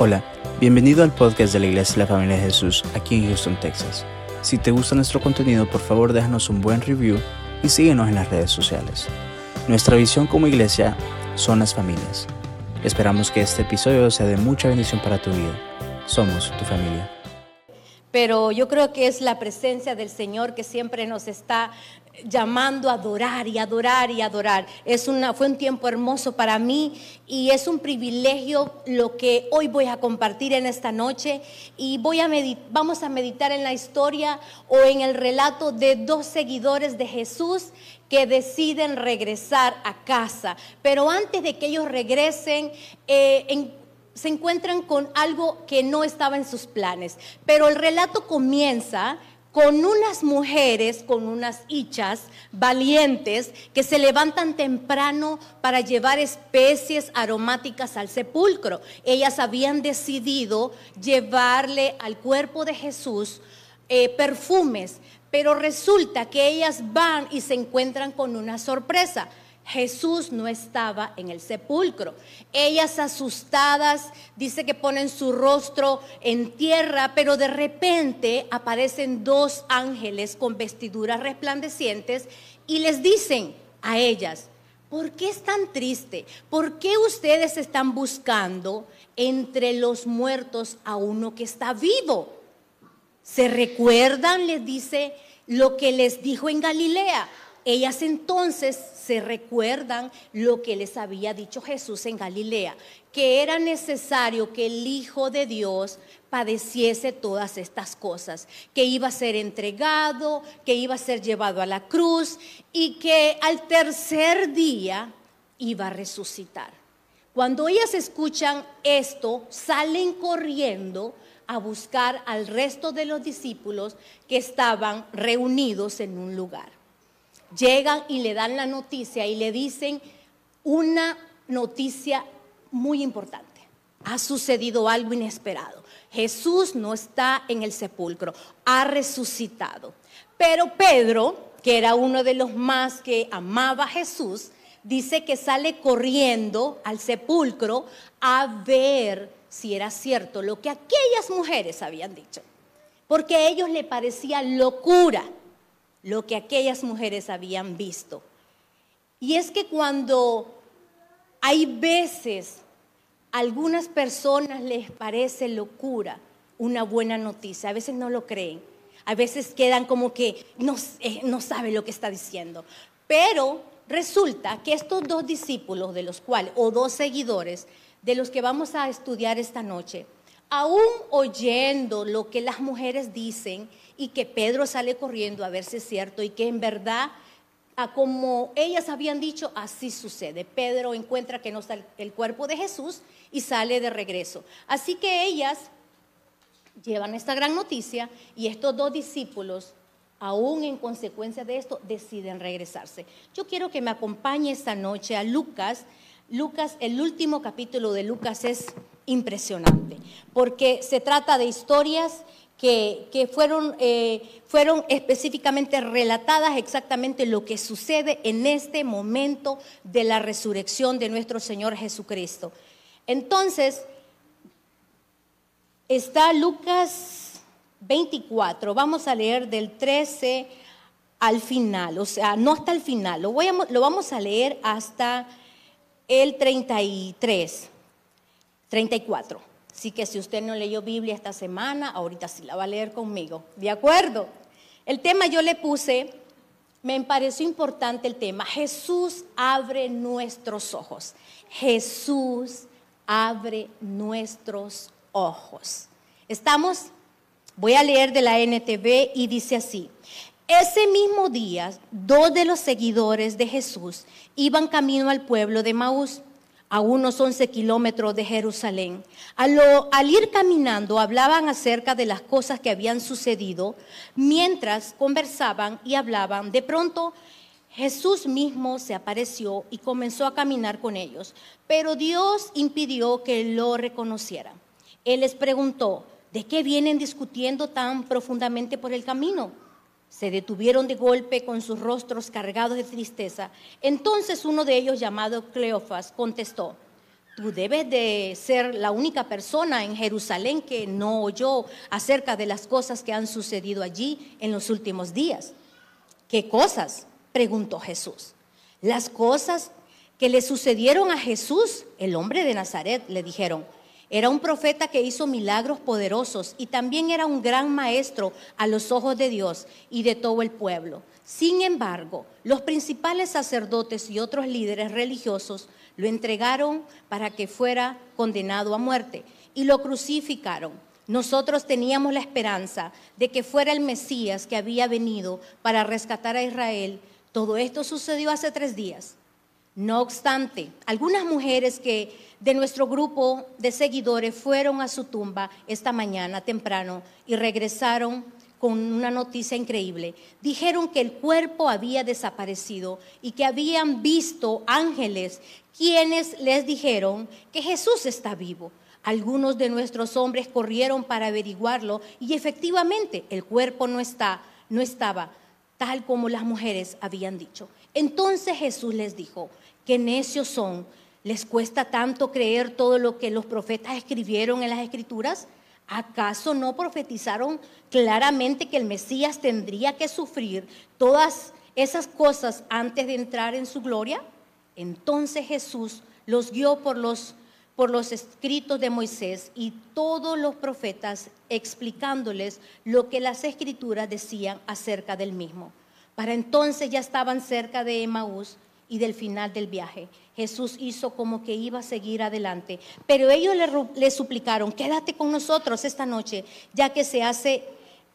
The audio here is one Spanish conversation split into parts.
Hola, bienvenido al podcast de la Iglesia de la Familia de Jesús aquí en Houston, Texas. Si te gusta nuestro contenido, por favor déjanos un buen review y síguenos en las redes sociales. Nuestra visión como iglesia son las familias. Esperamos que este episodio sea de mucha bendición para tu vida. Somos tu familia pero yo creo que es la presencia del Señor que siempre nos está llamando a adorar y adorar y adorar. Es una, fue un tiempo hermoso para mí y es un privilegio lo que hoy voy a compartir en esta noche y voy a vamos a meditar en la historia o en el relato de dos seguidores de Jesús que deciden regresar a casa. Pero antes de que ellos regresen, eh, se encuentran con algo que no estaba en sus planes. Pero el relato comienza con unas mujeres, con unas hichas valientes que se levantan temprano para llevar especies aromáticas al sepulcro. Ellas habían decidido llevarle al cuerpo de Jesús eh, perfumes, pero resulta que ellas van y se encuentran con una sorpresa. Jesús no estaba en el sepulcro. Ellas asustadas, dice que ponen su rostro en tierra, pero de repente aparecen dos ángeles con vestiduras resplandecientes y les dicen a ellas, ¿por qué es tan triste? ¿Por qué ustedes están buscando entre los muertos a uno que está vivo? ¿Se recuerdan? Les dice lo que les dijo en Galilea. Ellas entonces se recuerdan lo que les había dicho Jesús en Galilea, que era necesario que el Hijo de Dios padeciese todas estas cosas, que iba a ser entregado, que iba a ser llevado a la cruz y que al tercer día iba a resucitar. Cuando ellas escuchan esto, salen corriendo a buscar al resto de los discípulos que estaban reunidos en un lugar llegan y le dan la noticia y le dicen una noticia muy importante. Ha sucedido algo inesperado. Jesús no está en el sepulcro, ha resucitado. Pero Pedro, que era uno de los más que amaba a Jesús, dice que sale corriendo al sepulcro a ver si era cierto lo que aquellas mujeres habían dicho. Porque a ellos le parecía locura lo que aquellas mujeres habían visto. Y es que cuando hay veces, a algunas personas les parece locura una buena noticia, a veces no lo creen, a veces quedan como que no, eh, no saben lo que está diciendo. Pero resulta que estos dos discípulos de los cuales, o dos seguidores de los que vamos a estudiar esta noche, aún oyendo lo que las mujeres dicen y que Pedro sale corriendo a ver si es cierto y que en verdad, como ellas habían dicho, así sucede. Pedro encuentra que no está el cuerpo de Jesús y sale de regreso. Así que ellas llevan esta gran noticia y estos dos discípulos, aún en consecuencia de esto, deciden regresarse. Yo quiero que me acompañe esta noche a Lucas. Lucas, el último capítulo de Lucas es impresionante, porque se trata de historias que, fueron, eh, fueron específicamente relatadas exactamente lo que sucede en este momento de la resurrección de nuestro Señor Jesucristo. Entonces, está Lucas 24, vamos a leer del 13 al final, o sea, no hasta el final, lo, lo vamos a leer hasta el 33, 34. Así que si usted no leyó Biblia esta semana, ahorita sí la va a leer conmigo. ¿De acuerdo? El tema yo le puse, me pareció importante el tema, Jesús abre nuestros ojos. Jesús abre nuestros ojos. ¿Estamos? Voy a leer de la NTV y dice así. Ese mismo día, dos de los seguidores de Jesús iban camino al pueblo de Maús a unos 11 kilómetros de Jerusalén. Al, ir caminando hablaban acerca de las cosas que habían sucedido. Mientras conversaban y hablaban, de pronto Jesús mismo se apareció y comenzó a caminar con ellos. Pero Dios impidió que lo reconocieran. Él les preguntó, ¿de qué vienen discutiendo tan profundamente por el camino? Se detuvieron de golpe con sus rostros cargados de tristeza. Entonces uno de ellos, llamado Cleofas, contestó, Tú debes de ser la única persona en Jerusalén que no oyó acerca de las cosas que han sucedido allí en los últimos días. ¿Qué cosas? preguntó Jesús. Las cosas que le sucedieron a Jesús, el hombre de Nazaret, le dijeron. Era un profeta que hizo milagros poderosos y también era un gran maestro a los ojos de Dios y de todo el pueblo. Sin embargo, los principales sacerdotes y otros líderes religiosos lo entregaron para que fuera condenado a muerte y lo crucificaron. Nosotros teníamos la esperanza de que fuera el Mesías que había venido para rescatar a Israel. Todo esto sucedió hace tres días. No obstante, algunas mujeres que de nuestro grupo de seguidores fueron a su tumba esta mañana temprano y regresaron con una noticia increíble. Dijeron que el cuerpo había desaparecido y que habían visto ángeles quienes les dijeron que Jesús está vivo. Algunos de nuestros hombres corrieron para averiguarlo y efectivamente el cuerpo no está, no estaba tal como las mujeres habían dicho. Entonces Jesús les dijo, qué necios son, les cuesta tanto creer todo lo que los profetas escribieron en las escrituras. ¿Acaso no profetizaron claramente que el Mesías tendría que sufrir todas esas cosas antes de entrar en su gloria? Entonces Jesús los guió por los, por los escritos de Moisés y todos los profetas explicándoles lo que las escrituras decían acerca del mismo. Para entonces ya estaban cerca de Emaús y del final del viaje. Jesús hizo como que iba a seguir adelante, pero ellos le, suplicaron, quédate con nosotros esta noche, ya que se hace,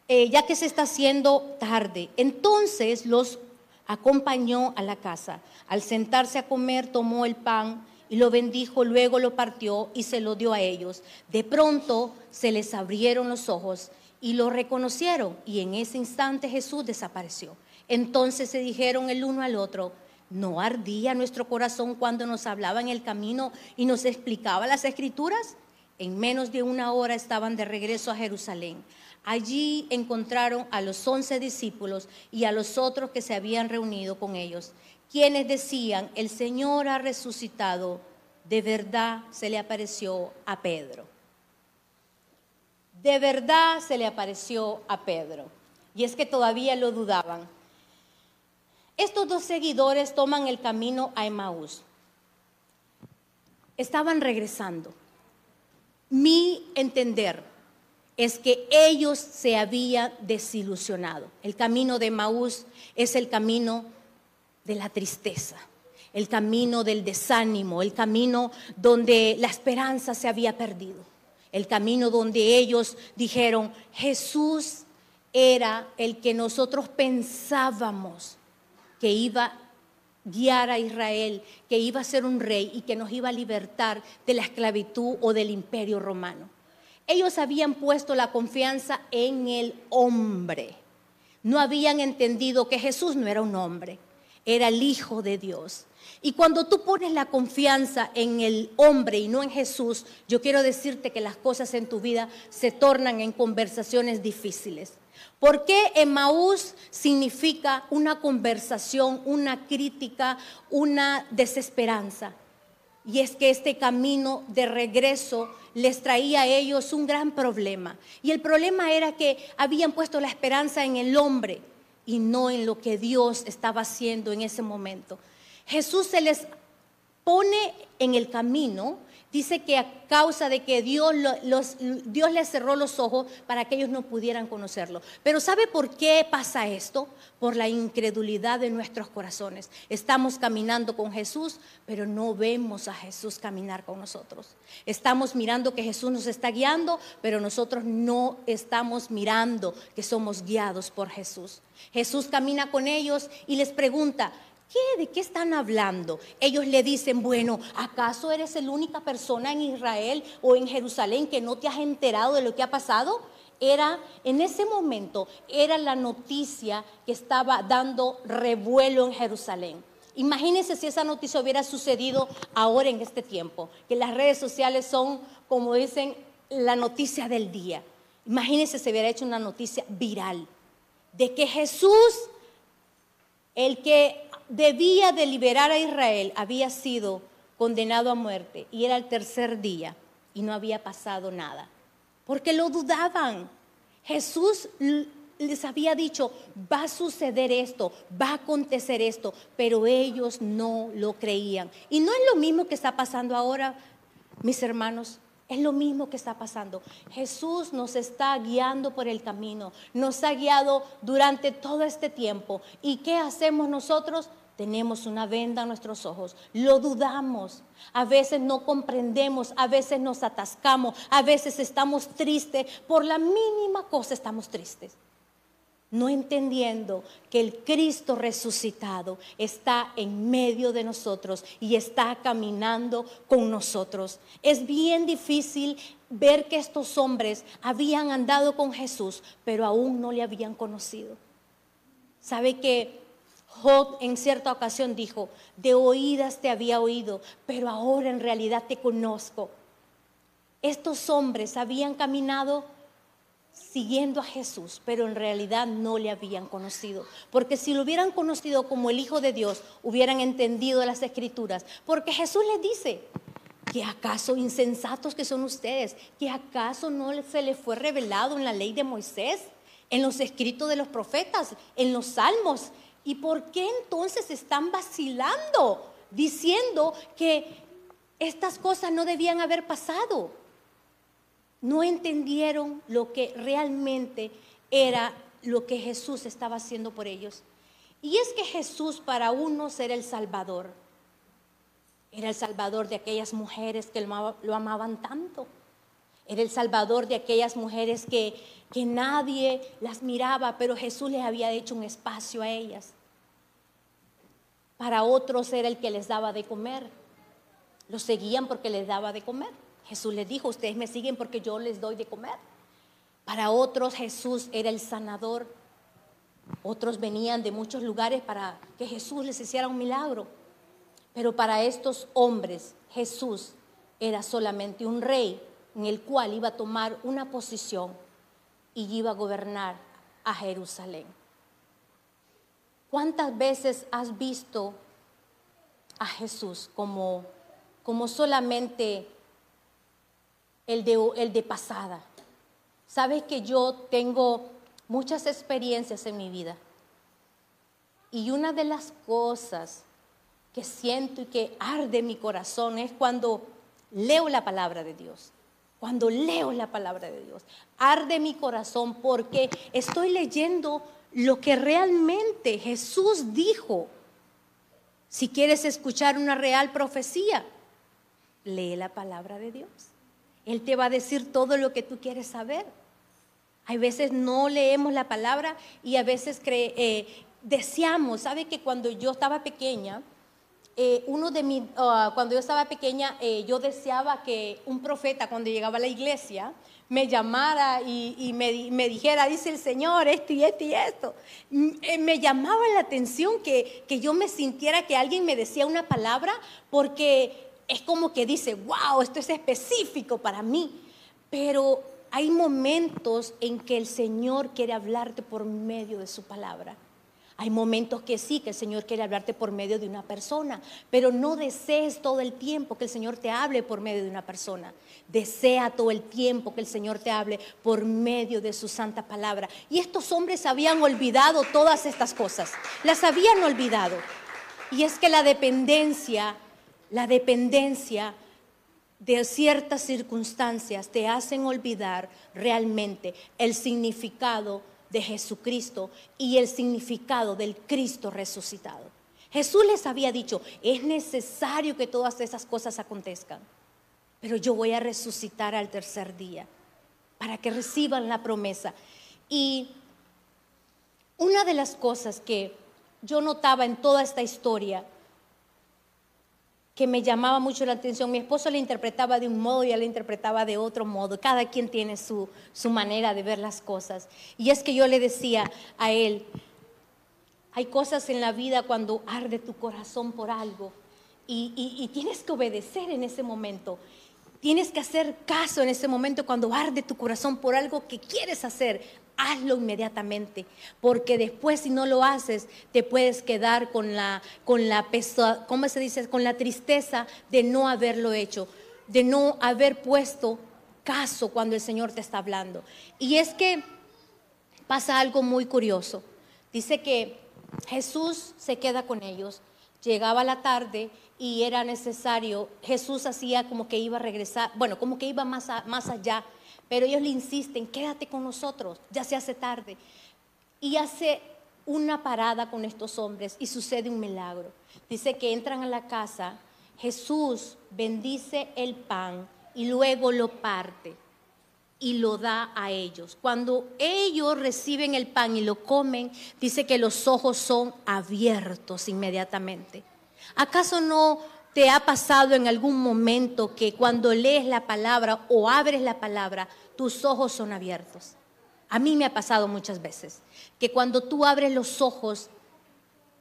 eh, ya que se está haciendo tarde. Entonces los acompañó a la casa. Al sentarse a comer, tomó el pan y lo bendijo, luego lo partió y se lo dio a ellos. De pronto se les abrieron los ojos y lo reconocieron y en ese instante Jesús desapareció. Entonces se dijeron el uno al otro, ¿No ardía nuestro corazón cuando nos hablaba en el camino y nos explicaba las escrituras? En menos de una hora estaban de regreso a Jerusalén. Allí encontraron a los once discípulos y a los otros que se habían reunido con ellos, quienes decían, el Señor ha resucitado, de verdad se le apareció a Pedro. De verdad se le apareció a Pedro. Y es que todavía lo dudaban. Estos dos seguidores toman el camino a Emmaús. Estaban regresando. Mi entender es que ellos se habían desilusionado. El camino de Emmaús es el camino de la tristeza, el camino del desánimo, el camino donde la esperanza se había perdido, el camino donde ellos dijeron, Jesús era el que nosotros pensábamos que iba a guiar a Israel, que iba a ser un rey y que nos iba a libertar de la esclavitud o del imperio romano. Ellos habían puesto la confianza en el hombre. No habían entendido que Jesús no era un hombre, era el Hijo de Dios. Y cuando tú pones la confianza en el hombre y no en Jesús, yo quiero decirte que las cosas en tu vida se tornan en conversaciones difíciles. ¿Por qué Emmaús significa una conversación, una crítica, una desesperanza? Y es que este camino de regreso les traía a ellos un gran problema. Y el problema era que habían puesto la esperanza en el hombre y no en lo que Dios estaba haciendo en ese momento. Jesús se les pone en el camino dice que a causa de que Dios, Dios les cerró los ojos para que ellos no pudieran conocerlo. Pero ¿sabe por qué pasa esto? Por la incredulidad de nuestros corazones. Estamos caminando con Jesús, pero no vemos a Jesús caminar con nosotros. Estamos mirando que Jesús nos está guiando, pero nosotros no estamos mirando que somos guiados por Jesús. Jesús camina con ellos y les pregunta, ¿De qué están hablando? Ellos le dicen, bueno, ¿acaso eres la única persona en Israel o en Jerusalén que no te has enterado de lo que ha pasado? Era, en ese momento, era la noticia que estaba dando revuelo en Jerusalén. Imagínense si esa noticia hubiera sucedido ahora en este tiempo, que las redes sociales son, como dicen, la noticia del día. Imagínense si hubiera hecho una noticia viral de que Jesús, el que debía de liberar a Israel había sido condenado a muerte, y era el tercer día y no había pasado nada, porque lo dudaban. Jesús les había dicho, va a suceder esto, va a acontecer esto, pero ellos no lo creían. Y no es lo mismo que está pasando ahora, mis hermanos. Es lo mismo que está pasando. Jesús nos está guiando por el camino, nos ha guiado durante todo este tiempo. ¿Y qué hacemos nosotros? Tenemos una venda en nuestros ojos, lo dudamos, a veces no comprendemos, a veces nos atascamos, a veces estamos tristes, por la mínima cosa estamos tristes. No entendiendo que el Cristo resucitado está en medio de nosotros y está caminando con nosotros. Es bien difícil ver que estos hombres habían andado con Jesús, pero aún no le habían conocido. ¿Sabe que Job en cierta ocasión dijo, de oídas te había oído, pero ahora en realidad te conozco? Estos hombres habían caminado siguiendo a Jesús, pero en realidad no le habían conocido. Porque si lo hubieran conocido como el Hijo de Dios, hubieran entendido las escrituras. Porque Jesús les dice, que acaso insensatos que son ustedes, que acaso no se les fue revelado en la ley de Moisés, en los escritos de los profetas, en los salmos. ¿Y por qué entonces están vacilando diciendo que estas cosas no debían haber pasado? no entendieron lo que realmente era lo que Jesús estaba haciendo por ellos. Y es que Jesús para unos era el Salvador. Era el Salvador de aquellas mujeres que lo amaban tanto. Era el Salvador de aquellas mujeres que, que nadie las miraba, pero Jesús les había hecho un espacio a ellas. Para otros era el que les daba de comer. Los seguían porque les daba de comer. Jesús les dijo, ustedes me siguen porque yo les doy de comer. Para otros Jesús era el sanador. Otros venían de muchos lugares para que Jesús les hiciera un milagro. Pero para estos hombres Jesús era solamente un rey en el cual iba a tomar una posición y iba a gobernar a Jerusalén. ¿Cuántas veces has visto a Jesús como, como solamente el de, el de pasada. Sabes que yo tengo muchas experiencias en mi vida. Y una de las cosas que siento y que arde mi corazón es cuando leo la palabra de Dios. Cuando leo la palabra de Dios. Arde mi corazón porque estoy leyendo lo que realmente Jesús dijo. Si quieres escuchar una real profecía, lee la palabra de Dios. Él te va a decir todo lo que tú quieres saber. Hay veces no leemos la palabra y a veces eh, deseamos. ¿Sabe que cuando yo estaba pequeña, eh, uno de mis, ah, cuando yo estaba pequeña, eh, yo deseaba que un profeta cuando llegaba a la iglesia me llamara y, me, me, dijera, dice el Señor, esto y esto y esto. Me llamaba la atención que, que yo me sintiera que alguien me decía una palabra porque es como que dice, wow, esto es específico para mí. Pero hay momentos en que el Señor quiere hablarte por medio de su palabra. Hay momentos que sí, que el Señor quiere hablarte por medio de una persona, pero no desees todo el tiempo que el Señor te hable por medio de una persona. Desea todo el tiempo que el Señor te hable por medio de su santa palabra. Y estos hombres habían olvidado todas estas cosas, las habían olvidado. Y es que la dependencia la dependencia de ciertas circunstancias te hacen olvidar realmente el significado de Jesucristo y el significado del Cristo resucitado. Jesús les había dicho, es necesario que todas esas cosas acontezcan, pero yo voy a resucitar al tercer día para que reciban la promesa. Y una de las cosas que yo notaba en toda esta historia que me llamaba mucho la atención. Mi esposo la interpretaba de un modo y él la interpretaba de otro modo. Cada quien tiene su, manera de ver las cosas. Y es que yo le decía a él, hay cosas en la vida cuando arde tu corazón por algo y, y tienes que obedecer en ese momento. Tienes que hacer caso en ese momento cuando arde tu corazón por algo que quieres hacer. Hazlo inmediatamente, porque después si no lo haces, te puedes quedar con la, con la ¿cómo se dice? Con la tristeza de no haberlo hecho, de no haber puesto caso cuando el Señor te está hablando. Y es que pasa algo muy curioso. Dice que Jesús se queda con ellos, llegaba la tarde y era necesario, Jesús hacía como que iba a regresar, bueno, como que iba más, más allá pero ellos le insisten, quédate con nosotros, ya se hace tarde. Y hace una parada con estos hombres y sucede un milagro. Dice que entran a la casa, Jesús bendice el pan y luego lo parte y lo da a ellos. Cuando ellos reciben el pan y lo comen, dice que los ojos son abiertos inmediatamente. ¿Acaso no te ha pasado en algún momento que cuando lees la palabra o abres la palabra, tus ojos son abiertos. A mí me ha pasado muchas veces que cuando tú abres los ojos,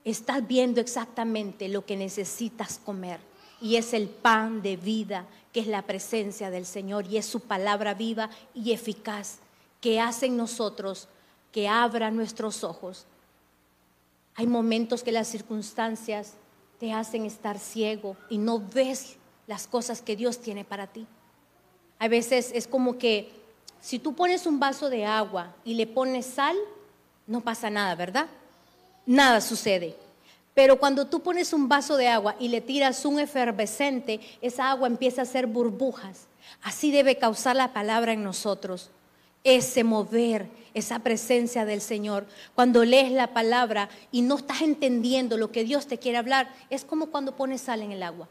estás viendo exactamente lo que necesitas comer. Y es el pan de vida, que es la presencia del Señor y es su palabra viva y eficaz, que hace en nosotros que abra nuestros ojos. Hay momentos que las circunstancias te hacen estar ciego y no ves las cosas que Dios tiene para ti. A veces es como que si tú pones un vaso de agua y le pones sal, no pasa nada, ¿verdad? Nada sucede. Pero cuando tú pones un vaso de agua y le tiras un efervescente, esa agua empieza a hacer burbujas. Así debe causar la palabra en nosotros. Ese mover, esa presencia del Señor. Cuando lees la palabra y no estás entendiendo lo que Dios te quiere hablar, es como cuando pones sal en el agua.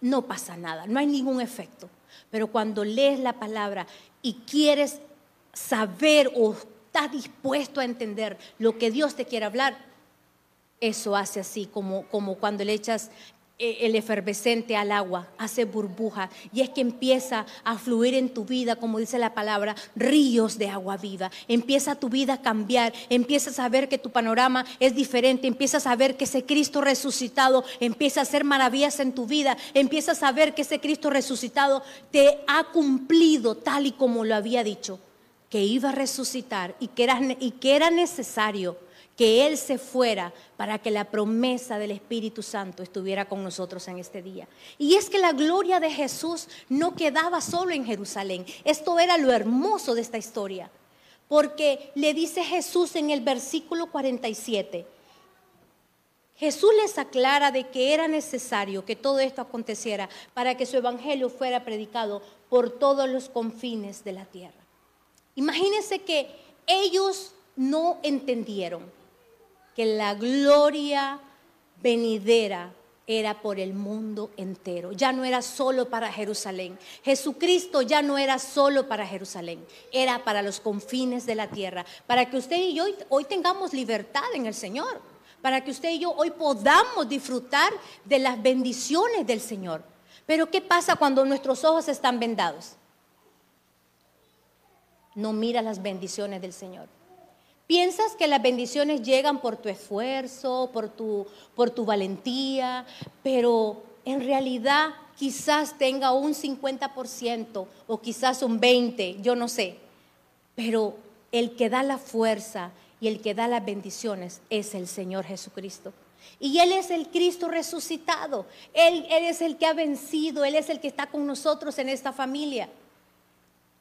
No pasa nada, no hay ningún efecto. Pero cuando lees la palabra y quieres saber o estás dispuesto a entender lo que Dios te quiere hablar, eso hace así, como, como cuando le echas el efervescente al agua, hace burbuja y es que empieza a fluir en tu vida, como dice la palabra, ríos de agua viva. Empieza tu vida a cambiar, empiezas a ver que tu panorama es diferente, empiezas a ver que ese Cristo resucitado empieza a hacer maravillas en tu vida, empiezas a ver que ese Cristo resucitado te ha cumplido tal y como lo había dicho, que iba a resucitar y que era, y que era necesario que Él se fuera para que la promesa del Espíritu Santo estuviera con nosotros en este día. Y es que la gloria de Jesús no quedaba solo en Jerusalén. Esto era lo hermoso de esta historia. Porque le dice Jesús en el versículo 47, Jesús les aclara de que era necesario que todo esto aconteciera para que su evangelio fuera predicado por todos los confines de la tierra. Imagínense que ellos no entendieron que la gloria venidera era por el mundo entero. Ya no era solo para Jerusalén. Jesucristo ya no era solo para Jerusalén, era para los confines de la tierra, para que usted y yo hoy, tengamos libertad en el Señor, para que usted y yo hoy podamos disfrutar de las bendiciones del Señor. Pero ¿qué pasa cuando nuestros ojos están vendados? No mira las bendiciones del Señor. Piensas que las bendiciones llegan por tu esfuerzo, por tu, por tu valentía, pero en realidad quizás tenga un 50% o quizás un 20%, yo no sé. Pero el que da la fuerza y el que da las bendiciones es el Señor Jesucristo. Y Él es el Cristo resucitado. Él, es el que ha vencido. Él es el que está con nosotros en esta familia.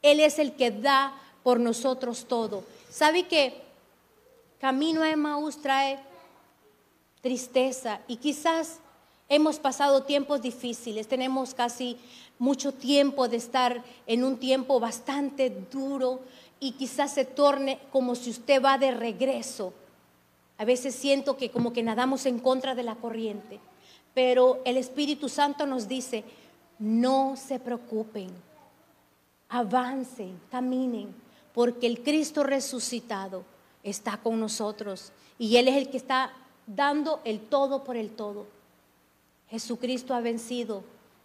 Él es el que da por nosotros todo. ¿Sabe que Camino a Emmaús trae tristeza y quizás hemos pasado tiempos difíciles, tenemos casi mucho tiempo de estar en un tiempo bastante duro y quizás se torne como si usted va de regreso. A veces siento que como que nadamos en contra de la corriente, pero el Espíritu Santo nos dice, no se preocupen, avancen, caminen, porque el Cristo resucitado está con nosotros y Él es el que está dando el todo por el todo. Jesucristo ha vencido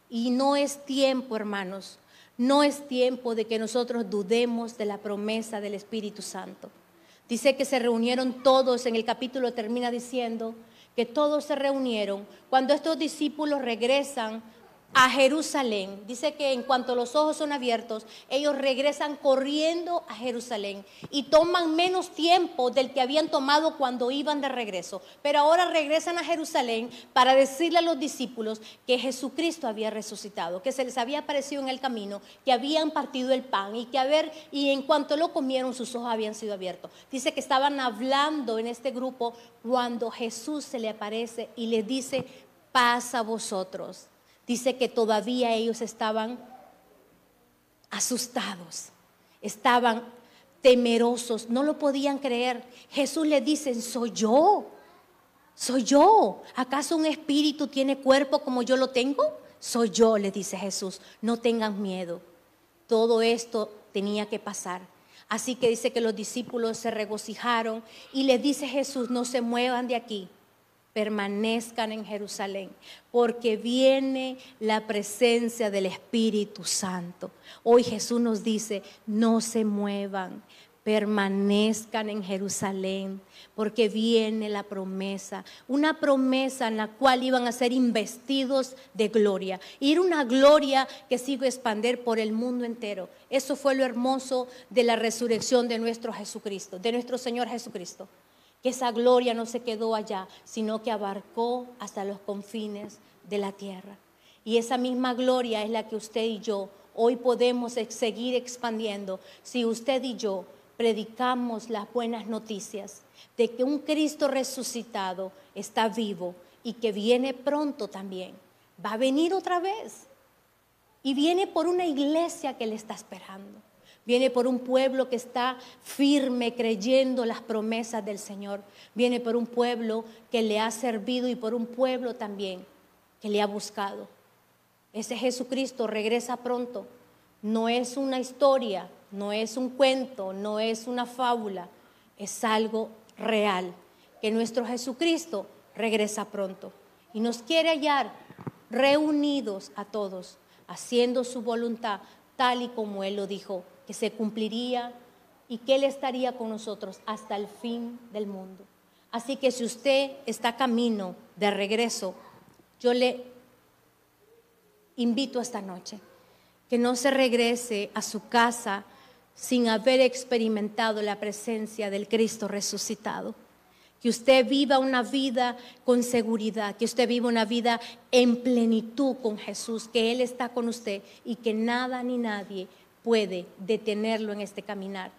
y no es tiempo, hermanos, no es tiempo de que nosotros dudemos de la promesa del Espíritu Santo. Dice que se reunieron todos, en el capítulo termina diciendo que todos se reunieron. Cuando estos discípulos regresan a Jerusalén. Dice que en cuanto los ojos son abiertos, ellos regresan corriendo a Jerusalén y toman menos tiempo del que habían tomado cuando iban de regreso. Pero ahora regresan a Jerusalén para decirle a los discípulos que Jesucristo había resucitado, que se les había aparecido en el camino, que habían partido el pan y que a ver, y en cuanto lo comieron sus ojos habían sido abiertos. Dice que estaban hablando en este grupo cuando Jesús se le aparece y le dice, paz a vosotros dice que todavía ellos estaban asustados, estaban temerosos, no lo podían creer. Jesús le dice, soy yo, soy yo. ¿Acaso un espíritu tiene cuerpo como yo lo tengo? Soy yo, le dice Jesús, no tengan miedo. Todo esto tenía que pasar. Así que dice que los discípulos se regocijaron y le dice Jesús, no se muevan de aquí permanezcan en Jerusalén, porque viene la presencia del Espíritu Santo. Hoy Jesús nos dice, no se muevan, permanezcan en Jerusalén, porque viene la promesa, una promesa en la cual iban a ser investidos de gloria. Y era una gloria que sigue expandir por el mundo entero. Eso fue lo hermoso de la resurrección de nuestro Jesucristo, de nuestro Señor Jesucristo que esa gloria no se quedó allá, sino que abarcó hasta los confines de la tierra. Y esa misma gloria es la que usted y yo hoy podemos seguir expandiendo si usted y yo predicamos las buenas noticias de que un Cristo resucitado está vivo y que viene pronto también. Va a venir otra vez. Y viene por una iglesia que le está esperando. Viene por un pueblo que está firme creyendo las promesas del Señor. Viene por un pueblo que le ha servido y por un pueblo también que le ha buscado. Ese Jesucristo regresa pronto. No es una historia, no es un cuento, no es una fábula, es algo real. Que nuestro Jesucristo regresa pronto y nos quiere hallar reunidos a todos, haciendo su voluntad tal y como Él lo dijo que se cumpliría y que Él estaría con nosotros hasta el fin del mundo. Así que si usted está camino de regreso, yo le invito esta noche que no se regrese a su casa sin haber experimentado la presencia del Cristo resucitado. Que usted viva una vida con seguridad, que usted viva una vida en plenitud con Jesús, que Él está con usted y que nada ni nadie puede detenerlo en este caminar.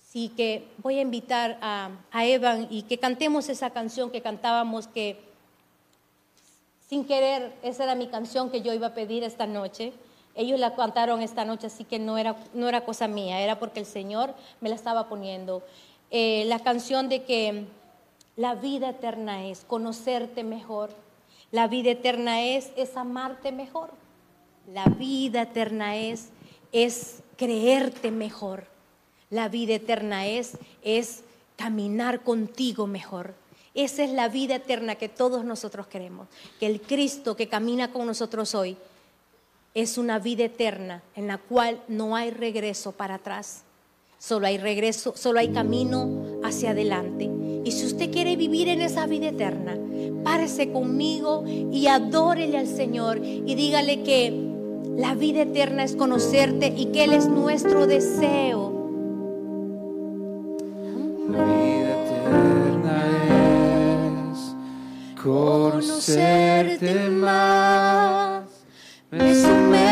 Así que voy a invitar a, Evan y que cantemos esa canción que cantábamos que sin querer, esa era mi canción que yo iba a pedir esta noche. Ellos la cantaron esta noche, así que no era, no era cosa mía, era porque el Señor me la estaba poniendo. Eh, la canción de que la vida eterna es conocerte mejor, la vida eterna es, es amarte mejor. La vida eterna es, es creerte mejor. La vida eterna es, es caminar contigo mejor. Esa es la vida eterna que todos nosotros queremos. Que el Cristo que camina con nosotros hoy es una vida eterna en la cual no hay regreso para atrás. Solo hay regreso, solo hay camino hacia adelante. Y si usted quiere vivir en esa vida eterna, párese conmigo y adórele al Señor y dígale que la vida eterna es conocerte y que Él es nuestro deseo. La vida eterna es conocerte más. Me